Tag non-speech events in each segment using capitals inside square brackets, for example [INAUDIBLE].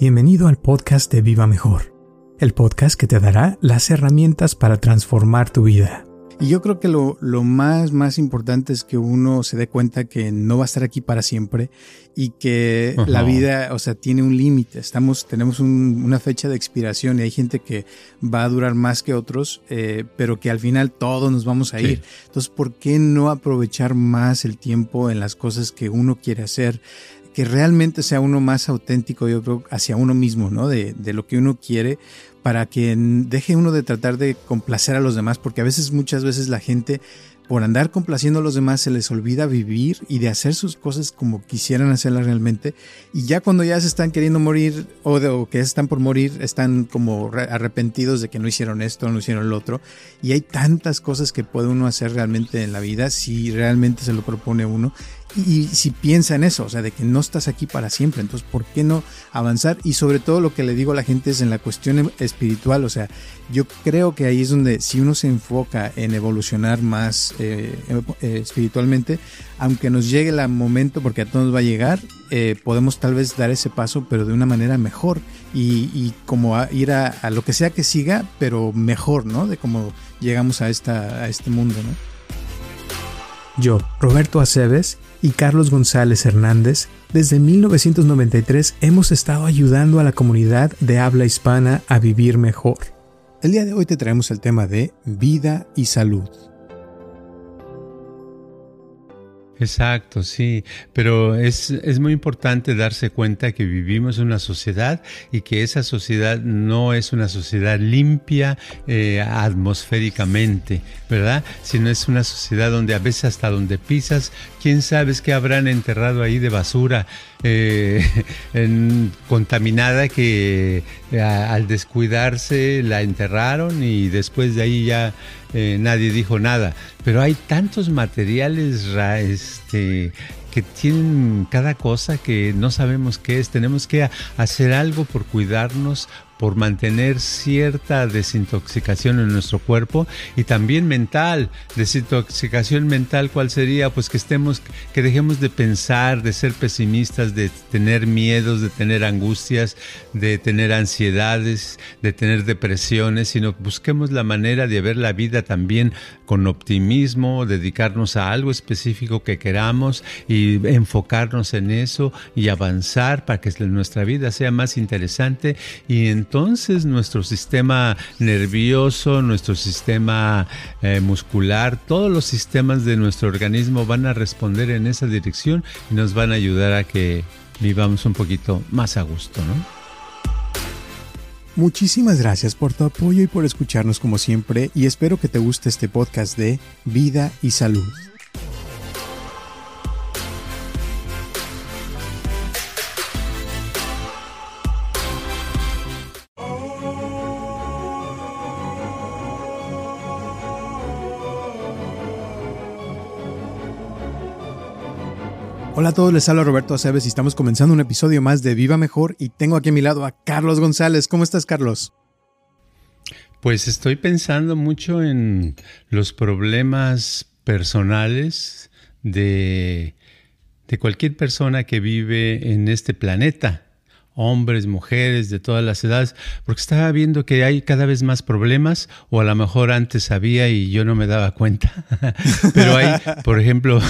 Bienvenido al podcast de Viva Mejor, el podcast que te dará las herramientas para transformar tu vida. Y yo creo que lo, más, más importante es que uno se dé cuenta que no va a estar aquí para siempre y que la vida, o sea, tiene un límite. Estamos, tenemos una fecha de expiración y hay gente que va a durar más que otros, eh, pero que al final todos nos vamos a ir. Entonces, ¿por qué no aprovechar más el tiempo en las cosas que uno quiere hacer? Que realmente sea uno más auténtico, yo creo, hacia uno mismo, ¿no? De, de, lo que uno quiere, para que deje uno de tratar de complacer a los demás, porque a veces, muchas veces la gente por andar complaciendo a los demás se les olvida vivir y de hacer sus cosas como quisieran hacerlas realmente. Y ya cuando ya se están queriendo morir o, de, que están por morir, están como arrepentidos de que no hicieron esto, no hicieron lo otro. Y hay tantas cosas que puede uno hacer realmente en la vida si realmente se lo propone uno. Y, si piensa en eso, o sea, de que no estás aquí para siempre, entonces, ¿por qué no avanzar? Y sobre todo lo que le digo a la gente es en la cuestión espiritual, o sea, yo creo que ahí es donde si uno se enfoca en evolucionar más eh, eh, espiritualmente, aunque nos llegue el momento, porque a todos nos va a llegar, eh, podemos tal vez dar ese paso, pero de una manera mejor y, como ir a, lo que sea que siga, pero mejor, ¿no? De cómo llegamos a, esta, a este mundo, ¿no? Yo, Roberto Aceves y Carlos González Hernández, desde 1993 hemos estado ayudando a la comunidad de habla hispana a vivir mejor. El día de hoy te traemos el tema de vida y salud. Exacto, sí, pero es, es, muy importante darse cuenta que vivimos en una sociedad y que esa sociedad no es una sociedad limpia eh, atmosféricamente, ¿verdad? Sino es una sociedad donde a veces hasta donde pisas, quién sabe qué habrán enterrado ahí de basura eh, [LAUGHS] contaminada que eh, al descuidarse la enterraron y después de ahí ya eh, nadie dijo nada. Pero hay tantos materiales este, que tienen cada cosa que no sabemos qué es. Tenemos que hacer algo por cuidarnos, por mantener cierta desintoxicación en nuestro cuerpo y también mental. Desintoxicación mental, ¿cuál sería? Pues que estemos, que dejemos de pensar, de ser pesimistas, de tener miedos, de tener angustias, de tener ansiedades, de tener depresiones, sino busquemos la manera de ver la vida también con optimismo, dedicarnos a algo específico que queramos y enfocarnos en eso y avanzar para que nuestra vida sea más interesante y entonces nuestro sistema nervioso, nuestro sistema eh, muscular, todos los sistemas de nuestro organismo van a responder en esa dirección y nos van a ayudar a que vivamos un poquito más a gusto, ¿no? Muchísimas gracias por tu apoyo y por escucharnos como siempre y espero que te guste este podcast de Vida y Salud. Hola a todos, les habla Roberto Aceves y estamos comenzando un episodio más de Viva Mejor y tengo aquí a mi lado a Carlos González. ¿Cómo estás, Carlos? Pues estoy pensando mucho en los problemas personales de, de cualquier persona que vive en este planeta hombres, mujeres, de todas las edades, porque estaba viendo que hay cada vez más problemas, o a lo mejor antes había y yo no me daba cuenta, [LAUGHS] pero hay, por ejemplo,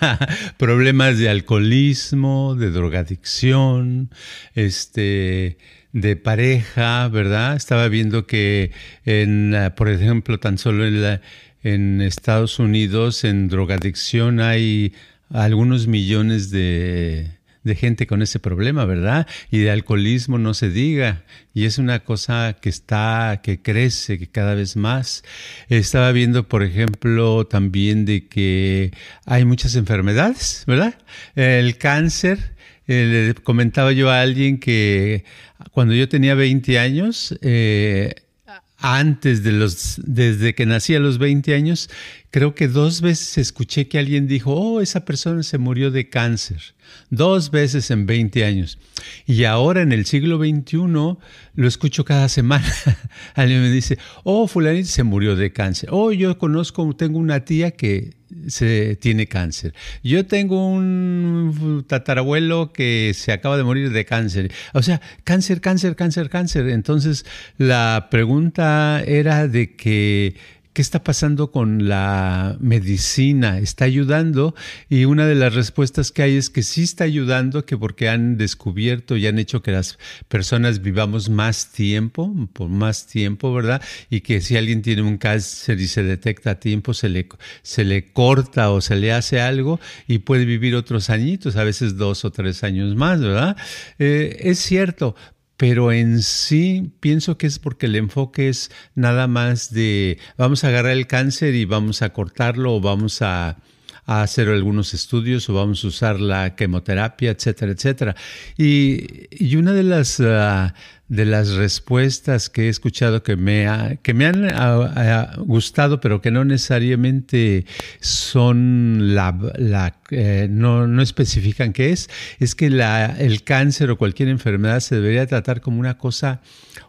[LAUGHS] problemas de alcoholismo, de drogadicción, este de pareja, ¿verdad? Estaba viendo que en, por ejemplo, tan solo en, en Estados Unidos, en drogadicción hay algunos millones de de gente con ese problema, ¿verdad? Y de alcoholismo no se diga. Y es una cosa que está, que crece que cada vez más. Estaba viendo, por ejemplo, también de que hay muchas enfermedades, ¿verdad? El cáncer. Eh, le comentaba yo a alguien que cuando yo tenía 20 años, eh, antes de los, desde que nací a los 20 años, creo que dos veces escuché que alguien dijo, oh, esa persona se murió de cáncer. Dos veces en 20 años. Y ahora en el siglo XXI lo escucho cada semana. [LAUGHS] alguien me dice, oh, fulanito se murió de cáncer. Oh, yo conozco, tengo una tía que se tiene cáncer. Yo tengo un tatarabuelo que se acaba de morir de cáncer. O sea, cáncer, cáncer, cáncer, cáncer. Entonces, la pregunta era de que ¿Qué está pasando con la medicina? ¿Está ayudando? Y una de las respuestas que hay es que sí está ayudando, que porque han descubierto y han hecho que las personas vivamos más tiempo, por más tiempo, ¿verdad? Y que si alguien tiene un cáncer y se detecta a tiempo, se le, se le corta o se le hace algo y puede vivir otros añitos, a veces dos o tres años más, ¿verdad? Eh, es cierto, pero en sí pienso que es porque el enfoque es nada más de vamos a agarrar el cáncer y vamos a cortarlo o vamos a, hacer algunos estudios o vamos a usar la quimioterapia, etcétera, etcétera. Y, una de las ah, de las respuestas que he escuchado que me, que me han gustado, pero que no necesariamente son la, la eh, no, no, especifican qué es, es que la, el cáncer o cualquier enfermedad se debería tratar como una cosa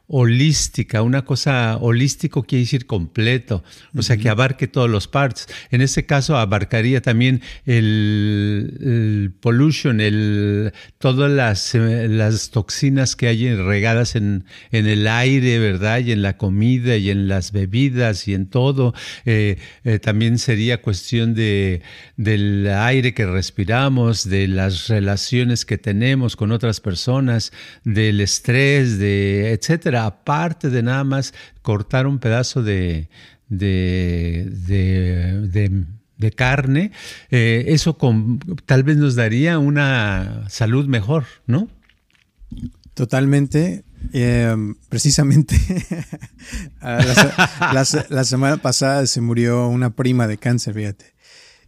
holística, una cosa holístico quiere decir completo, o sea, que abarque todos los parts. En este caso abarcaría también el, pollution, el, todas las, las, toxinas que hay regadas en, en, el aire, ¿verdad? Y en la comida y en las bebidas y en todo. Eh, eh, también sería cuestión de, del aire que respiramos, de las relaciones que tenemos con otras personas, del estrés, de etcétera aparte de nada más cortar un pedazo de, de, de, carne, eh, eso tal vez nos daría una salud mejor, ¿no? Totalmente. Eh, precisamente [LAUGHS] la, semana pasada se murió una prima de cáncer, fíjate.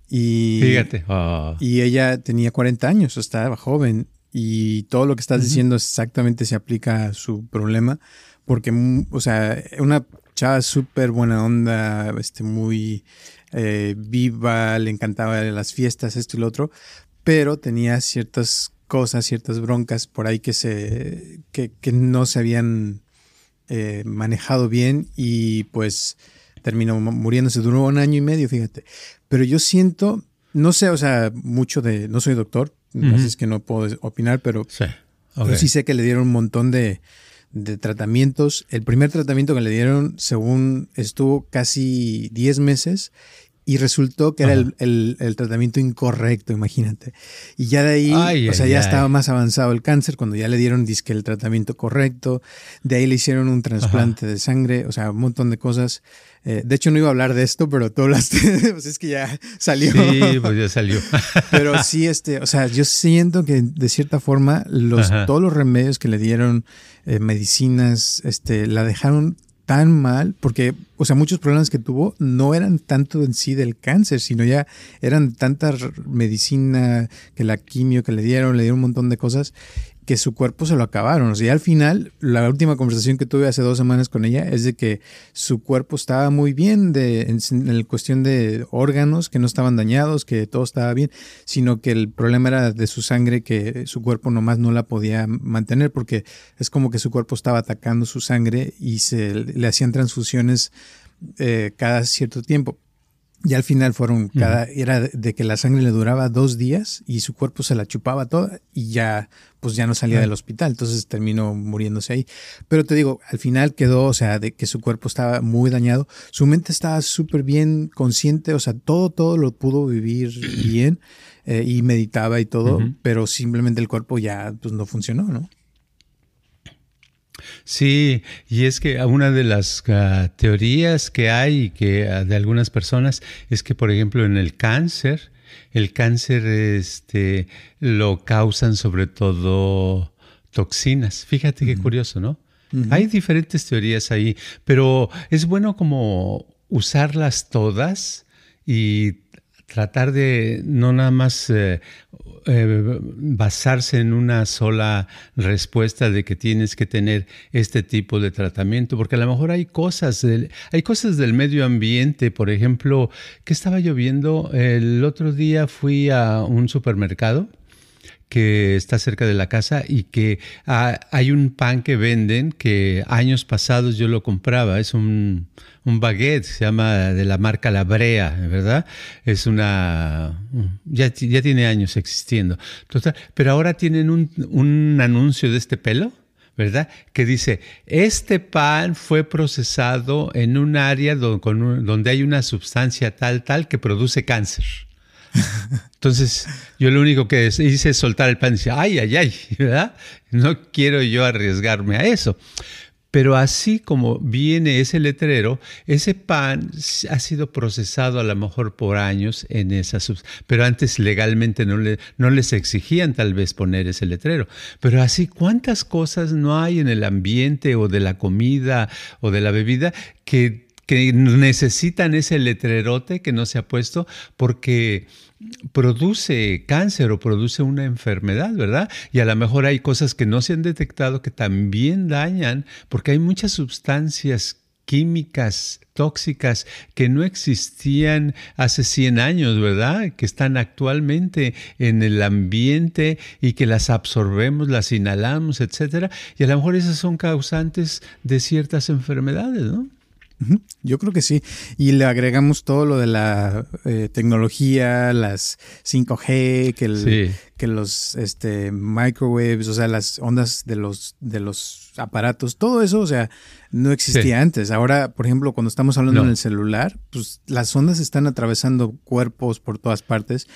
Y, fíjate. Ah. Y ella tenía 40 años, estaba joven y todo lo que estás diciendo exactamente se aplica a su problema, porque, mm, o sea, una chava súper buena onda, este, muy eh, viva, le encantaba las fiestas, esto y lo otro, pero tenía ciertas cosas, ciertas broncas por ahí que, se, que, que no se habían eh, manejado bien y pues terminó muriéndose, duró un año y medio, fíjate. Pero yo siento, no sé, o sea, mucho de, no soy doctor, así es que no puedo opinar, pero sí, sí sé que le dieron un montón de, de tratamientos. El primer tratamiento que le dieron, según estuvo casi 10 meses y resultó que era el, tratamiento incorrecto, imagínate. Y ya de ahí, o sea, ya estaba más avanzado el cáncer cuando ya le dieron disque el tratamiento correcto, de ahí le hicieron un trasplante de sangre, o sea, un montón de cosas. Eh, de hecho, no iba a hablar de esto, pero tú hablaste, [LAUGHS] pues es que ya salió. Sí, pues ya salió. [LAUGHS] pero sí, este, o sea, yo siento que de cierta forma los, todos los remedios que le dieron, eh, medicinas, este, la dejaron tan mal, porque, o sea, muchos problemas que tuvo no eran tanto en sí del cáncer, sino ya eran tanta medicina, que la quimio que le dieron, le dieron un montón de cosas, que su cuerpo se lo acabaron. O sea, al final, la última conversación que tuve hace dos semanas con ella es de que su cuerpo estaba muy bien de, en, cuestión de órganos, que no estaban dañados, que todo estaba bien, sino que el problema era de su sangre, que su cuerpo nomás no la podía mantener, porque es como que su cuerpo estaba atacando su sangre y se le hacían transfusiones eh, cada cierto tiempo. Y al final fueron cada, era de que la sangre le duraba dos días y su cuerpo se la chupaba toda y ya, pues ya no salía del hospital. Entonces terminó muriéndose ahí. Pero te digo, al final quedó, o sea, de que su cuerpo estaba muy dañado. Su mente estaba súper bien consciente, o sea, todo, todo lo pudo vivir bien eh, y meditaba y todo, pero simplemente el cuerpo ya, pues no funcionó, ¿no? Sí, y es que una de las ah, teorías que hay que ah, de algunas personas es que, por ejemplo, en el cáncer, el cáncer este, lo causan sobre todo toxinas. Fíjate qué curioso, ¿no? Hay diferentes teorías ahí, pero es bueno como usarlas todas y tratar de no nada más eh, eh, basarse en una sola respuesta de que tienes que tener este tipo de tratamiento, porque a lo mejor hay cosas, del, hay cosas del medio ambiente, por ejemplo, que estaba lloviendo, el otro día fui a un supermercado que está cerca de la casa y que hay un pan que venden que años pasados yo lo compraba. Es un, un baguette, se llama de la marca La Brea, ¿verdad? Es una... ya, ya tiene años existiendo. Total, pero ahora tienen un, un anuncio de este pelo. ¿verdad? Que dice, este pan fue procesado en un área donde hay una sustancia tal, tal que produce cáncer. Entonces, yo lo único que hice es soltar el pan y decir, ay, ay, ay, ¿verdad? No quiero yo arriesgarme a eso. Pero así como viene ese letrero, ese pan ha sido procesado a lo mejor por años en esa. Pero antes legalmente no, no les exigían tal vez poner ese letrero. Pero así, ¿cuántas cosas no hay en el ambiente o de la comida o de la bebida que que necesitan ese letrerote que no se ha puesto porque produce cáncer o produce una enfermedad, ¿verdad? Y a lo mejor hay cosas que no se han detectado que también dañan, porque hay muchas sustancias químicas tóxicas que no existían hace 100 años, ¿verdad? Que están actualmente en el ambiente y que las absorbemos, las inhalamos, etcétera, y a lo mejor esas son causantes de ciertas enfermedades, ¿no? Yo creo que sí. Y le agregamos todo lo de la eh, tecnología, las 5G, que, que los este, microwaves, o sea, las ondas de los, de los aparatos, todo eso, o sea, no existía antes. Ahora, por ejemplo, cuando estamos hablando en el celular, pues las ondas están atravesando cuerpos por todas partes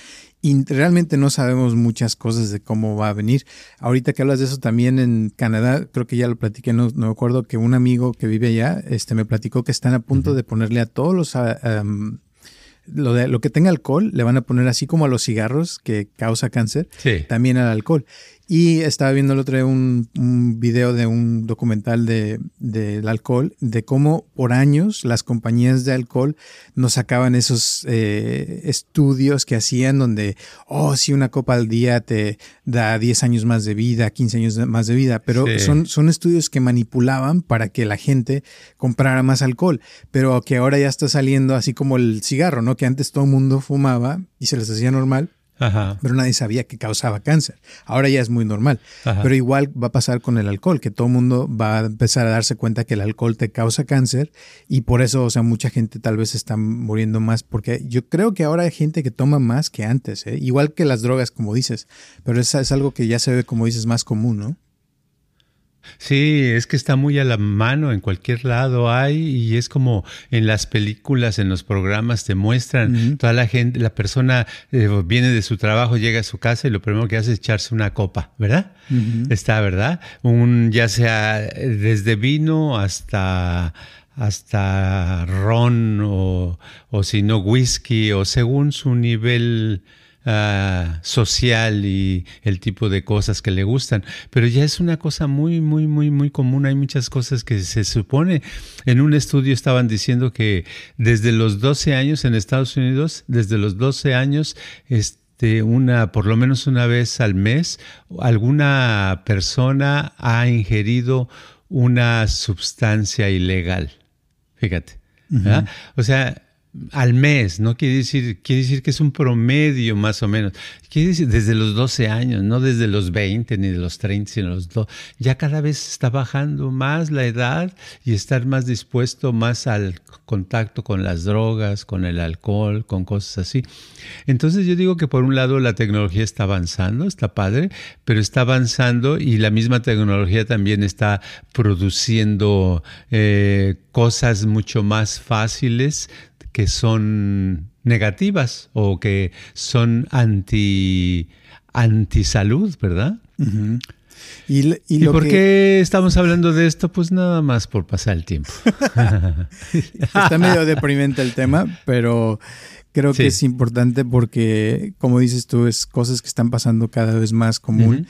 y realmente no sabemos muchas cosas de cómo va a venir. Ahorita que hablas de eso también en Canadá, creo que ya lo platiqué, no, me acuerdo que un amigo que vive allá, este, me platicó que están a punto de ponerle a todos los... Ah, lo, de, lo que tenga alcohol le van a poner así como a los cigarros que causa cáncer, también al alcohol. Y estaba viendo el otro día un, un video de un documental del de, alcohol, de cómo por años las compañías de alcohol nos sacaban esos eh, estudios que hacían donde, oh, si una copa al día te da 10 años más de vida, 15 años más de vida, pero son, son estudios que manipulaban para que la gente comprara más alcohol, pero que ahora ya está saliendo así como el cigarro, ¿no? Que antes todo el mundo fumaba y se les hacía normal pero nadie sabía que causaba cáncer. Ahora ya es muy normal. Pero igual va a pasar con el alcohol, que todo el mundo va a empezar a darse cuenta que el alcohol te causa cáncer y por eso, o sea, mucha gente tal vez está muriendo más, porque yo creo que ahora hay gente que toma más que antes, ¿eh? igual que las drogas, como dices, pero es, es algo que ya se ve, como dices, más común, ¿no? Sí, es que está muy a la mano, en cualquier lado hay y es como en las películas, en los programas te muestran, toda la gente, la persona eh, viene de su trabajo, llega a su casa y lo primero que hace es echarse una copa, ¿verdad? Está, ¿verdad? Un ya sea desde vino hasta hasta ron o, o si no whisky o según su nivel Ah, social y el tipo de cosas que le gustan, pero ya es una cosa muy, muy, muy, muy común. Hay muchas cosas que se supone. En un estudio estaban diciendo que desde los 12 años en Estados Unidos, desde los 12 años, este, una, por lo menos una vez al mes, alguna persona ha ingerido una sustancia ilegal. Fíjate. O sea, al mes, ¿no? Quiere decir, quiere decir que es un promedio más o menos. Quiere decir desde los 12 años, no desde los 20 ni de los 30, sino los 2. Ya cada vez está bajando más la edad y estar más dispuesto más al contacto con las drogas, con el alcohol, con cosas así. Entonces yo digo que por un lado la tecnología está avanzando, está padre, pero está avanzando y la misma tecnología también está produciendo eh, cosas mucho más fáciles que son negativas o que son anti, salud, ¿verdad? ¿Y, y, por qué estamos hablando de esto? Pues nada más por pasar el tiempo. [LAUGHS] Está medio deprimente el tema, pero creo que es importante porque, como dices tú, es cosas que están pasando cada vez más común.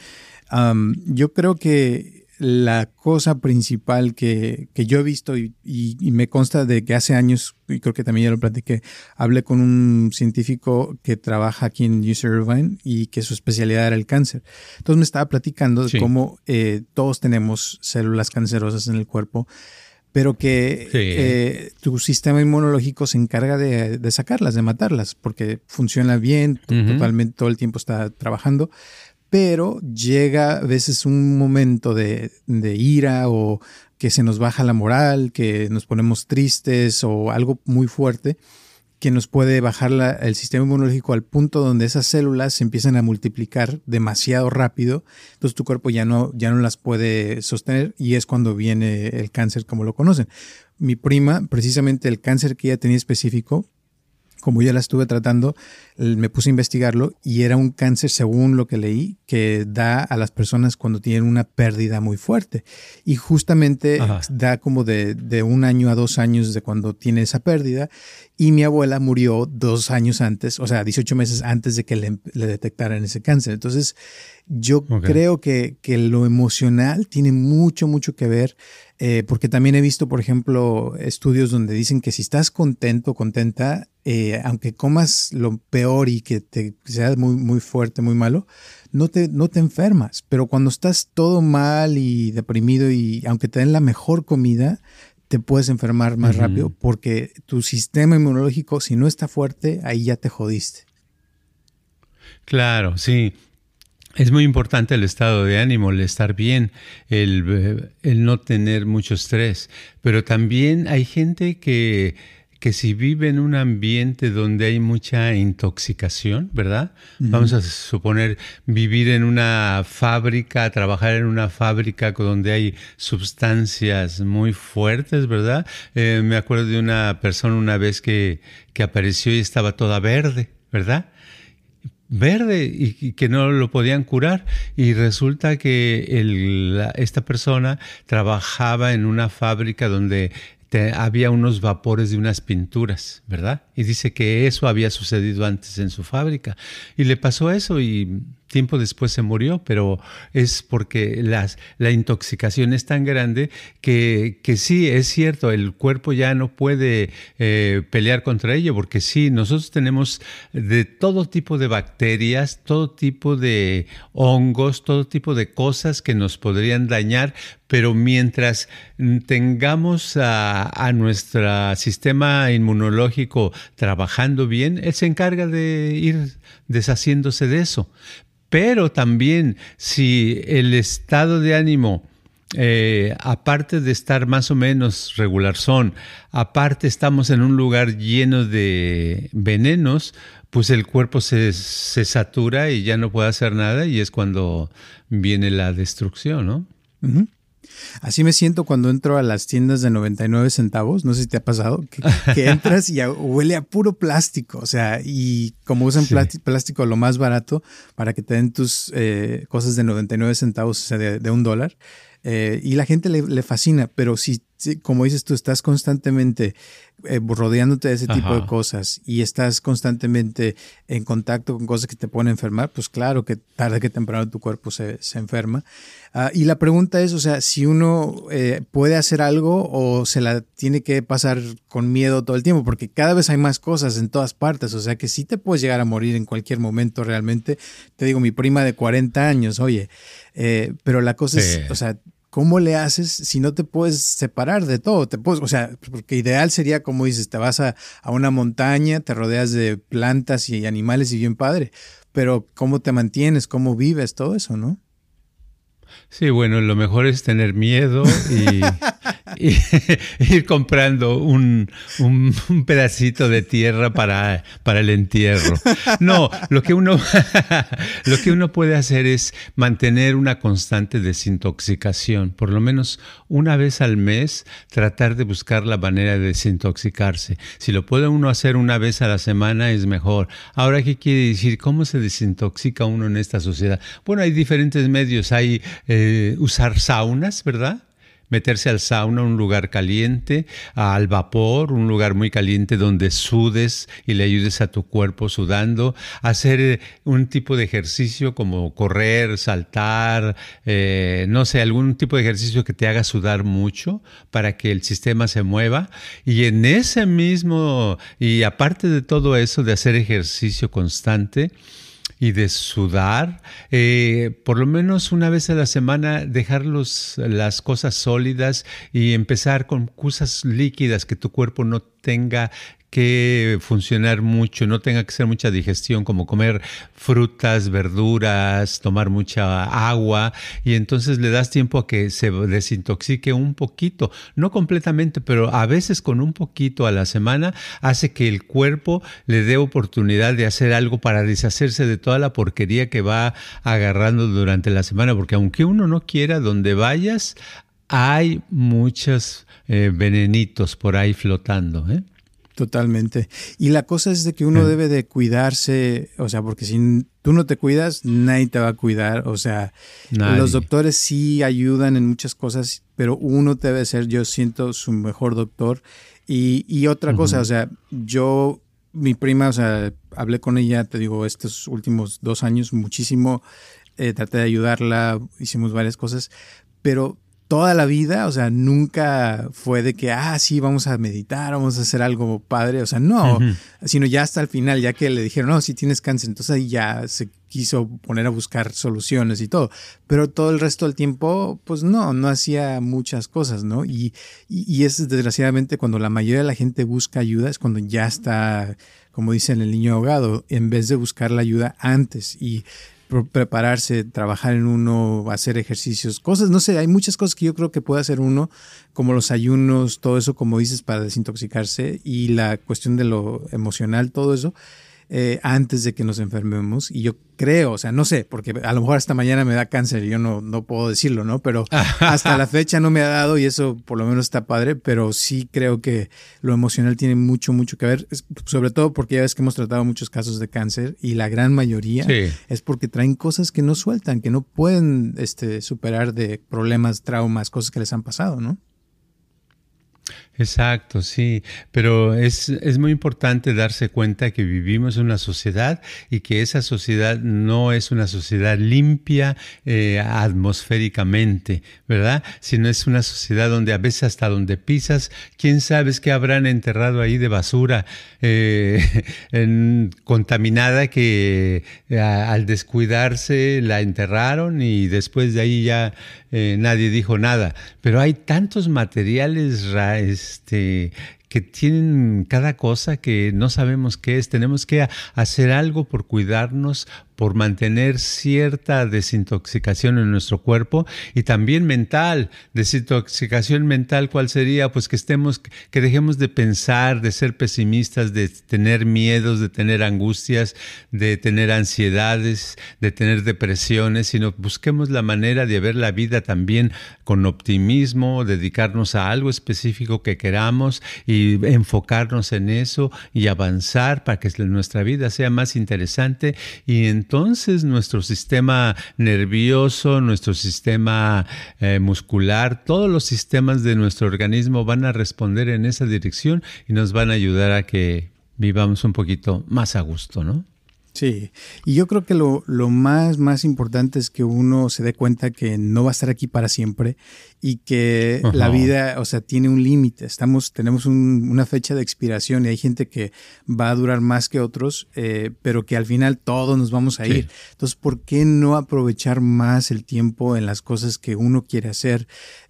yo creo que la cosa principal que, yo he visto y, me consta de que hace años, y creo que también ya lo platiqué, hablé con un científico que trabaja aquí en UC Irvine y que su especialidad era el cáncer. Entonces me estaba platicando de cómo eh, todos tenemos células cancerosas en el cuerpo, pero que eh, tu sistema inmunológico se encarga de, sacarlas, de matarlas, porque funciona bien, totalmente todo el tiempo está trabajando pero llega a veces un momento de, ira o que se nos baja la moral, que nos ponemos tristes o algo muy fuerte que nos puede bajar el sistema inmunológico al punto donde esas células se empiezan a multiplicar demasiado rápido, entonces tu cuerpo ya no, ya no las puede sostener y es cuando viene el cáncer como lo conocen. Mi prima, precisamente el cáncer que ella tenía específico, como ya la estuve tratando, me puse a investigarlo y era un cáncer, según lo que leí, que da a las personas cuando tienen una pérdida muy fuerte. Y justamente da como de, de, un año a dos años de cuando tiene esa pérdida. Y mi abuela murió dos años antes, o sea, 18 meses antes de que le, detectaran ese cáncer. Entonces, yo creo que, que, lo emocional tiene mucho, mucho que ver, eh, porque también he visto, por ejemplo, estudios donde dicen que si estás contento, contenta, eh, aunque comas lo peor y que te sea muy, muy fuerte, muy malo, no te, no te enfermas. Pero cuando estás todo mal y deprimido y aunque te den la mejor comida, te puedes enfermar más rápido porque tu sistema inmunológico, si no está fuerte, ahí ya te jodiste. Claro, sí. Es muy importante el estado de ánimo, el estar bien, el, el no tener mucho estrés. Pero también hay gente que que si vive en un ambiente donde hay mucha intoxicación, ¿verdad? Vamos a suponer vivir en una fábrica, trabajar en una fábrica donde hay sustancias muy fuertes, ¿verdad? Eh, me acuerdo de una persona una vez que, que apareció y estaba toda verde, ¿verdad? verde y, que no lo podían curar. Y resulta que el, esta persona trabajaba en una fábrica donde había unos vapores de unas pinturas, ¿verdad? Y dice que eso había sucedido antes en su fábrica. Y le pasó eso y tiempo después se murió, pero es porque las, la intoxicación es tan grande que, que, sí, es cierto, el cuerpo ya no puede eh, pelear contra ello, porque sí, nosotros tenemos de todo tipo de bacterias, todo tipo de hongos, todo tipo de cosas que nos podrían dañar, pero mientras tengamos a, a nuestro sistema inmunológico trabajando bien, él se encarga de ir deshaciéndose de eso. Pero también si el estado de ánimo, eh, aparte de estar más o menos regular son, aparte estamos en un lugar lleno de venenos, pues el cuerpo se, satura y ya no puede hacer nada y es cuando viene la destrucción, ¿no? Así me siento cuando entro a las tiendas de 99 centavos, no sé si te ha pasado, que, entras y huele a puro plástico, o sea, y como usan plástico lo más barato para que te den tus eh, cosas de 99 centavos, o sea, de, un dólar, eh, y la gente le, fascina, pero si, como dices tú, estás constantemente eh, rodeándote de ese tipo de cosas y estás constantemente en contacto con cosas que te pueden enfermar, pues claro que tarde que temprano tu cuerpo se, se enferma. Ah, y la pregunta es, o sea, si uno eh, puede hacer algo o se la tiene que pasar con miedo todo el tiempo, porque cada vez hay más cosas en todas partes, o sea que sí te puedes llegar a morir en cualquier momento realmente. Te digo, mi prima de 40 años, oye, eh, pero la cosa es, o sea, ¿cómo le haces si no te puedes separar de todo? Te puedes, o sea, porque ideal sería, como dices, te vas a, a, una montaña, te rodeas de plantas y animales y bien padre, pero ¿cómo te mantienes? ¿Cómo vives? Todo eso, ¿no? Sí, bueno, lo mejor es tener miedo y, [LAUGHS] [LAUGHS] ir comprando un, pedacito de tierra para, para el entierro. No, lo que, uno, [LAUGHS] lo que uno puede hacer es mantener una constante desintoxicación. Por lo menos una vez al mes, tratar de buscar la manera de desintoxicarse. Si lo puede uno hacer una vez a la semana, es mejor. Ahora, ¿qué quiere decir? ¿Cómo se desintoxica uno en esta sociedad? Bueno, hay diferentes medios. Hay eh, usar saunas, ¿verdad? meterse al sauna, un lugar caliente, al vapor, un lugar muy caliente donde sudes y le ayudes a tu cuerpo sudando, hacer eh, un tipo de ejercicio como correr, saltar, eh, no sé, algún tipo de ejercicio que te haga sudar mucho para que el sistema se mueva. Y en ese mismo, y aparte de todo eso, de hacer ejercicio constante, y de sudar, eh, por lo menos una vez a la semana dejar las cosas sólidas y empezar con cosas líquidas que tu cuerpo no tenga que funcionar mucho, no tenga que ser mucha digestión, como comer frutas, verduras, tomar mucha agua, y entonces le das tiempo a que se desintoxique un poquito, no completamente, pero a veces con un poquito a la semana hace que el cuerpo le dé oportunidad de hacer algo para deshacerse de toda la porquería que va agarrando durante la semana, porque aunque uno no quiera, donde vayas, hay muchos eh, venenitos por ahí flotando. ¿eh? Totalmente. Y la cosa es de que uno debe de cuidarse, o sea, porque si tú no te cuidas, nadie te va a cuidar. O sea, los doctores sí ayudan en muchas cosas, pero uno debe ser, yo siento, su mejor doctor. Y, otra cosa, o sea, yo, mi prima, o sea, hablé con ella, te digo, estos últimos dos años muchísimo, eh, traté de ayudarla, hicimos varias cosas, pero toda la vida, o sea, nunca fue de que, ah, sí, vamos a meditar, vamos a hacer algo padre, o sea, no, sino ya hasta el final, ya que le dijeron, no, si tienes cáncer, entonces ahí ya se quiso poner a buscar soluciones y todo, pero todo el resto del tiempo, pues no, no hacía muchas cosas, ¿no? Y, y, es desgraciadamente cuando la mayoría de la gente busca ayuda, es cuando ya está, como dicen, el niño ahogado, en vez de buscar la ayuda antes. Y prepararse, trabajar en uno, hacer ejercicios, cosas, no sé, hay muchas cosas que yo creo que puede hacer uno, como los ayunos, todo eso, como dices, para desintoxicarse y la cuestión de lo emocional, todo eso. Eh, antes de que nos enfermemos. Y yo creo, o sea, no sé, porque a lo mejor esta mañana me da cáncer y yo no, no puedo decirlo, ¿no? Pero [LAUGHS] hasta la fecha no me ha dado y eso por lo menos está padre, pero sí creo que lo emocional tiene mucho, mucho que ver, sobre todo porque ya ves que hemos tratado muchos casos de cáncer y la gran mayoría es porque traen cosas que no sueltan, que no pueden este, superar de problemas, traumas, cosas que les han pasado, ¿no? Exacto, sí, pero es, es, muy importante darse cuenta que vivimos en una sociedad y que esa sociedad no es una sociedad limpia eh, atmosféricamente, ¿verdad? Sino es una sociedad donde a veces hasta donde pisas, quién sabe qué habrán enterrado ahí de basura eh, [LAUGHS] contaminada que eh, al descuidarse la enterraron y después de ahí ya nadie dijo nada. Pero hay tantos materiales este, que tienen cada cosa que no sabemos qué es. Tenemos que hacer algo por cuidarnos, por mantener cierta desintoxicación en nuestro cuerpo y también mental. Desintoxicación mental, ¿cuál sería? Pues que estemos, que dejemos de pensar, de ser pesimistas, de tener miedos, de tener angustias, de tener ansiedades, de tener depresiones, sino busquemos la manera de ver la vida también con optimismo, dedicarnos a algo específico que queramos y enfocarnos en eso y avanzar para que nuestra vida sea más interesante y entonces nuestro sistema nervioso, nuestro sistema eh, muscular, todos los sistemas de nuestro organismo van a responder en esa dirección y nos van a ayudar a que vivamos un poquito más a gusto, ¿no? Sí, y yo creo que lo, lo, más, más importante es que uno se dé cuenta que no va a estar aquí para siempre y que la vida, o sea, tiene un límite. Estamos, tenemos una fecha de expiración y hay gente que va a durar más que otros, eh, pero que al final todos nos vamos a ir. Entonces, ¿por qué no aprovechar más el tiempo en las cosas que uno quiere hacer?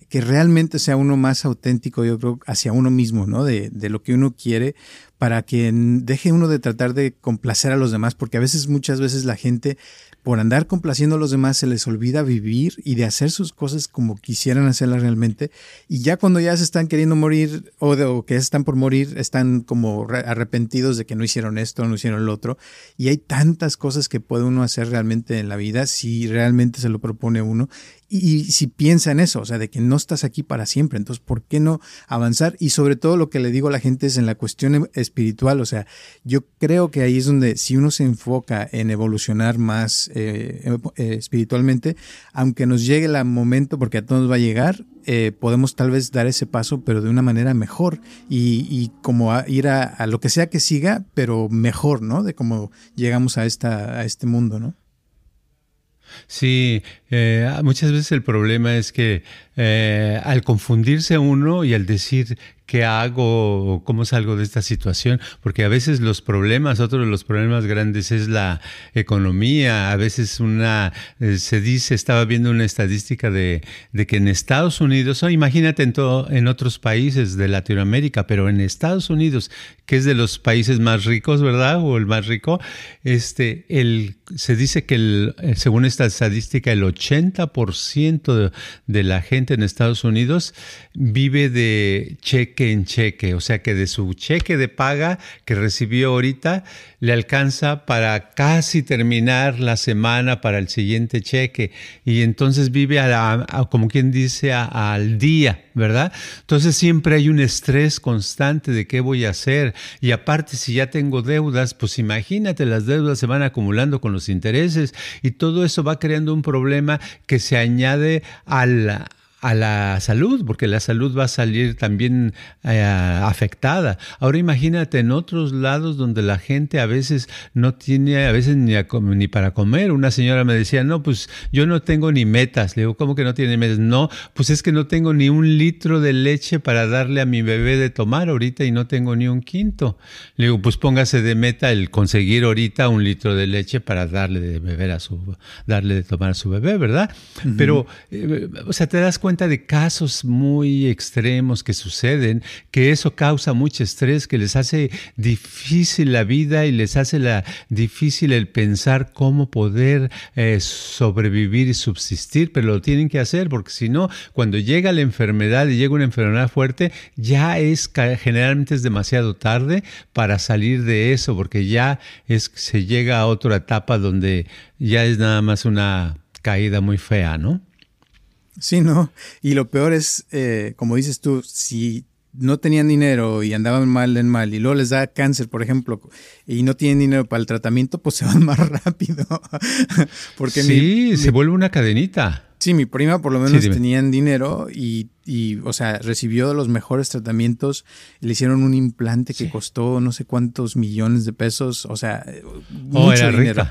Que realmente sea uno más auténtico, yo creo, hacia uno mismo, ¿no? De, de lo que uno quiere, para que deje uno de tratar de complacer a los demás, porque a veces, muchas veces la gente, por andar complaciendo a los demás, se les olvida vivir y de hacer sus cosas como quisieran hacerlas realmente. Y ya cuando ya se están queriendo morir o, de, o que están por morir, están como arrepentidos de que no hicieron esto, no hicieron lo otro. Y hay tantas cosas que puede uno hacer realmente en la vida si realmente se lo propone uno y, si piensa en eso, o sea, de que no estás aquí para siempre, entonces, ¿por qué no avanzar? Y sobre todo lo que le digo a la gente es en la cuestión espiritual, o sea, yo creo que ahí es donde si uno se enfoca en evolucionar más eh, eh, espiritualmente, aunque nos llegue el momento, porque a todos va a llegar, eh, podemos tal vez dar ese paso, pero de una manera mejor y, como ir a, a, lo que sea que siga, pero mejor, ¿no? De cómo llegamos a, esta, a este mundo, ¿no? Sí, eh, muchas veces el problema es que eh, al confundirse uno y al decir qué hago, cómo salgo de esta situación, porque a veces los problemas, otro de los problemas grandes es la economía, a veces una, eh, se dice, estaba viendo una estadística de, que en Estados Unidos, o imagínate en, todo, en otros países de Latinoamérica, pero en Estados Unidos, que es de los países más ricos, ¿verdad? O el más rico, este, el, se dice que el, eh, según esta estadística, el 80% de, de la gente en Estados Unidos vive de cheque en cheque, o sea que de su cheque de paga que recibió ahorita le alcanza para casi terminar la semana para el siguiente cheque y entonces vive a como quien dice al día, ¿verdad? Entonces siempre hay un estrés constante de qué voy a hacer y aparte si ya tengo deudas, pues imagínate las deudas se van acumulando con los intereses y todo eso va creando un problema que se añade al a la salud, porque la salud va a salir también eh, afectada. Ahora imagínate en otros lados donde la gente a veces no tiene, a veces ni, ni para comer. Una señora me decía, no, pues yo no tengo ni metas. Le digo, ¿cómo que no tiene metas? No, pues es que no tengo ni un litro de leche para darle a mi bebé de tomar ahorita y no tengo ni un quinto. Le digo, pues póngase de meta el conseguir ahorita un litro de leche para darle de beber a su, darle de tomar a su bebé, ¿verdad? Pero, eh, o sea, te das cuenta de casos muy extremos que suceden, que eso causa mucho estrés, que les hace difícil la vida y les hace la, difícil el pensar cómo poder eh, sobrevivir y subsistir, pero lo tienen que hacer porque si no, cuando llega la enfermedad y llega una enfermedad fuerte, ya es generalmente es demasiado tarde para salir de eso, porque ya es, se llega a otra etapa donde ya es nada más una caída muy fea, ¿no? Sí, no. Y lo peor es, eh, como dices tú, si no tenían dinero y andaban mal en mal y luego les da cáncer, por ejemplo, y no tienen dinero para el tratamiento, pues se van [LAUGHS] más rápido. Porque sí, se vuelve una cadenita. Sí, mi prima por lo menos tenían dinero y, y, o sea, recibió los mejores tratamientos. Le hicieron un implante que costó no sé cuántos millones de pesos, o sea, oh, mucho dinero.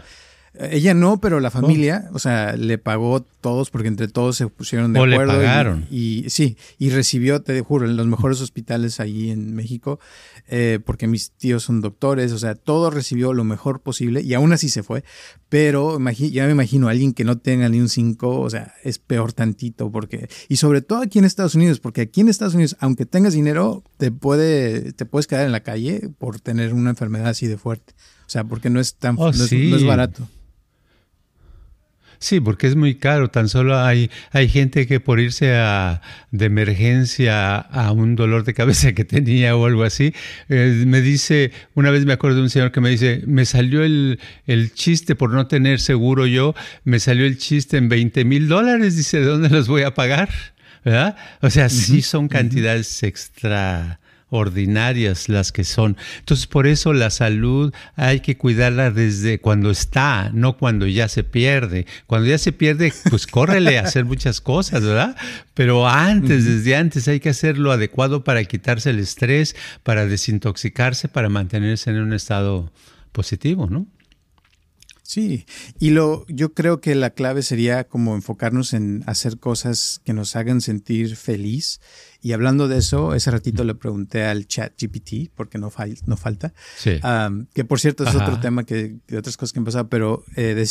Ella no, pero la oh. familia, o sea, le pagó todos porque entre todos se pusieron de acuerdo. Le pagaron. Y, sí, y recibió, te juro, en los mejores hospitales ahí en México, eh, porque mis tíos son doctores, o sea, todo recibió lo mejor posible y aún así se fue. Pero ya me imagino a alguien que no tenga ni un 5, o sea, es peor tantito, porque, y sobre todo aquí en Estados Unidos, porque aquí en Estados Unidos, aunque tengas dinero, te puede, te puedes quedar en la calle por tener una enfermedad así de fuerte. O sea, porque no es tan, oh, no es barato. Sí, porque es muy caro. Tan solo hay, hay gente que por irse a, de emergencia a un dolor de cabeza que tenía o algo así, eh, me dice, una vez me acuerdo de un señor que me dice, me salió el, el chiste por no tener seguro yo, me salió el chiste en 20 mil dólares. Dice, ¿de dónde los voy a pagar? ¿verdad? O sea, sí son cantidades extra ordinarias las que son. Entonces, por eso la salud hay que cuidarla desde cuando está, no cuando ya se pierde. Cuando ya se pierde, pues [LAUGHS] córrele a hacer muchas cosas, ¿verdad? Pero antes, desde antes, hay que hacer lo adecuado para quitarse el estrés, para desintoxicarse, para mantenerse en un estado positivo, ¿no? Sí, y lo, yo creo que la clave sería como enfocarnos en hacer cosas que nos hagan sentir feliz y hablando de eso, ese ratito le pregunté al chat GPT, porque no, no falta, que por cierto es otro tema que, de otras cosas que han pasado, pero eh,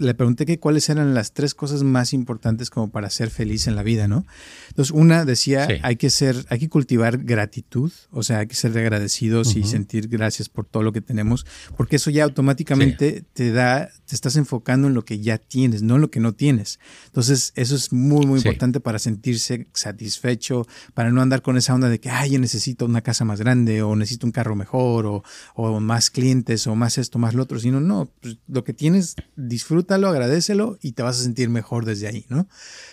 le pregunté que cuáles eran las tres cosas más importantes como para ser feliz en la vida, ¿no? Entonces, una decía, hay que ser, hay que cultivar gratitud, o sea, hay que ser agradecidos y sentir gracias por todo lo que tenemos, porque eso ya automáticamente te da, te estás enfocando en lo que ya tienes, no en lo que no tienes. Entonces, eso es muy, muy importante para sentirse satisfecho, para no andar con esa onda de que, ay, yo necesito una casa más grande o necesito un carro mejor o, o más clientes o más esto, más lo otro, sino, no, pues, lo que tienes, disfrútalo, agradecelo y te vas a sentir mejor desde ahí, ¿no?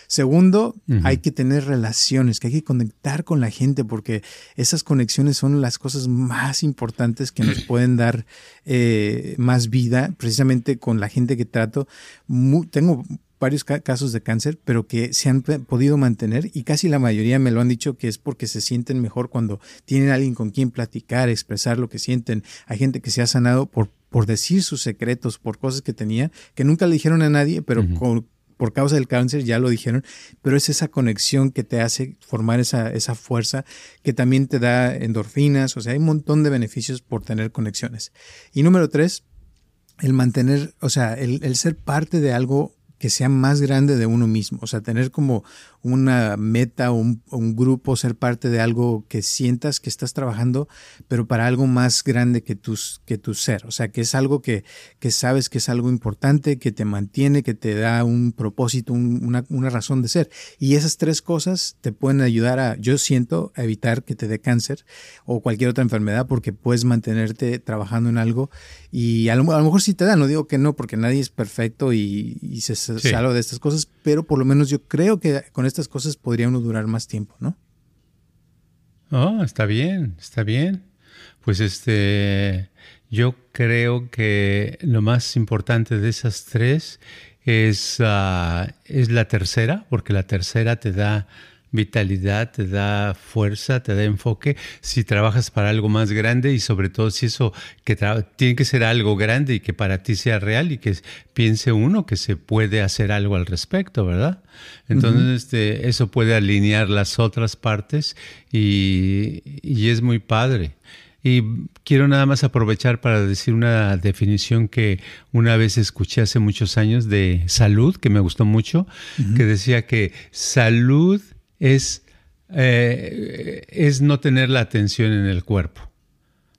Segundo, hay que tener relaciones, que hay que conectar con la gente porque esas conexiones son las cosas más importantes que nos [CLEARS THROAT] pueden dar eh, más vida, precisamente con la gente que trato. tengo varios casos de cáncer, pero que se han podido mantener y casi la mayoría me lo han dicho que es porque se sienten mejor cuando tienen alguien con quien platicar, expresar lo que sienten. Hay gente que se ha sanado por, por decir sus secretos, por cosas que tenía, que nunca le dijeron a nadie, pero por causa del cáncer, ya lo dijeron, pero es esa conexión que te hace formar esa, esa fuerza, que también te da endorfinas, o sea, hay un montón de beneficios por tener conexiones. Y número tres, el mantener, o sea, el, el ser parte de algo que sea más grande de uno mismo, o sea, tener como una meta o un, grupo, ser parte de algo que sientas que estás trabajando, pero para algo más grande que, tus, que tu ser, o sea, que es algo que, que sabes que es algo importante, que te mantiene, que te da un propósito, una, una, razón de ser. Y esas tres cosas te pueden ayudar a, yo siento, a evitar que te dé cáncer o cualquier otra enfermedad porque puedes mantenerte trabajando en algo. Y a lo, mejor sí te da, no digo que no, porque nadie es perfecto y, y se, salva de estas cosas, pero por lo menos yo creo que con estas cosas podría uno durar más tiempo, ¿no? Oh, está bien, está bien. Pues este, yo creo que lo más importante de esas tres es, ah, es la tercera, porque la tercera te da vitalidad, te da fuerza, te da enfoque si trabajas para algo más grande y sobre todo si eso que tiene que ser algo grande y que para ti sea real y que piense uno que se puede hacer algo al respecto, ¿verdad? Entonces este, eso puede alinear las otras partes y, y es muy padre. Y quiero nada más aprovechar para decir una definición que una vez escuché hace muchos años de salud, que me gustó mucho, que decía que salud es, eh, es no tener la atención en el cuerpo.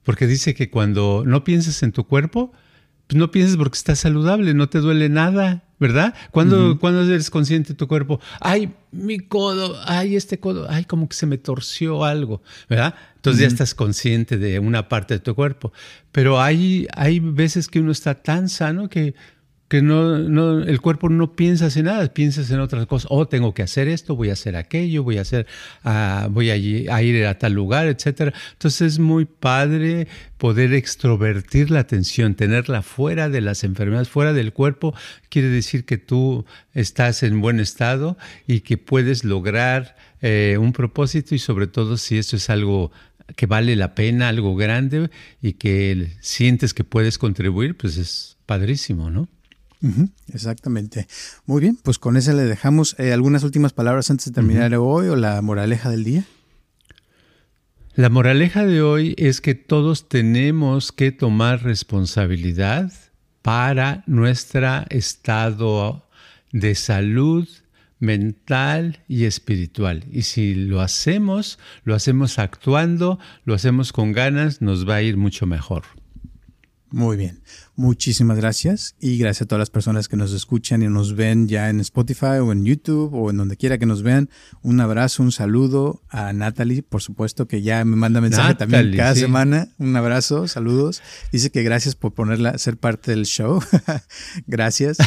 Porque dice que cuando no piensas en tu cuerpo, pues no piensas porque estás saludable, no te duele nada, ¿verdad? Cuando, cuando eres consciente de tu cuerpo, ay, mi codo, ay, este codo, ay, como que se me torció algo, ¿verdad? Entonces ya estás consciente de una parte de tu cuerpo. Pero hay, hay veces que uno está tan sano que que no, no, el cuerpo no piensas en nada, piensas en otras cosas. Oh, tengo que hacer esto, voy a hacer aquello, voy a hacer, uh, voy a, a, ir a tal lugar, etcétera. Entonces es muy padre poder extrovertir la atención, tenerla fuera de las enfermedades, fuera del cuerpo. Quiere decir que tú estás en buen estado y que puedes lograr eh, un propósito y sobre todo si esto es algo que vale la pena, algo grande y que sientes que puedes contribuir, pues es padrísimo, ¿no? Exactamente. Muy bien, pues con eso le dejamos eh, algunas últimas palabras antes de terminar hoy o la moraleja del día. La moraleja de hoy es que todos tenemos que tomar responsabilidad para nuestro estado de salud mental y espiritual. Y si lo hacemos, lo hacemos actuando, lo hacemos con ganas, nos va a ir mucho mejor. Muy bien. Muchísimas gracias y gracias a todas las personas que nos escuchan y nos ven ya en Spotify o en YouTube o en donde quiera que nos vean. Un abrazo, un saludo a Natalie, por supuesto, que ya me manda mensaje también cada semana. Un abrazo, saludos. Dice que gracias por ponerla, ser parte del show. [LAUGHS] gracias.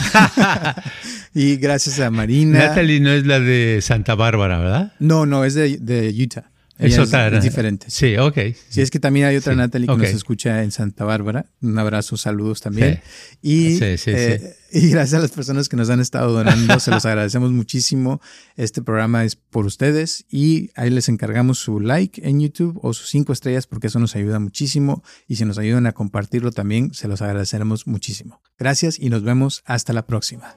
[LAUGHS] y gracias a Marina. Natalie no es la de Santa Bárbara, ¿verdad? No, no, es de, de Utah. Es, es, diferente. Sí, ok. Sí, es que también hay otra Natalie que nos escucha en Santa Bárbara. Un abrazo, saludos también. Y, eh, y gracias a las personas que nos han estado donando, se los agradecemos muchísimo. Este programa es por ustedes y ahí les encargamos su like en YouTube o sus cinco estrellas porque eso nos ayuda muchísimo. Y si nos ayudan a compartirlo también, se los agradeceremos muchísimo. Gracias y nos vemos hasta la próxima.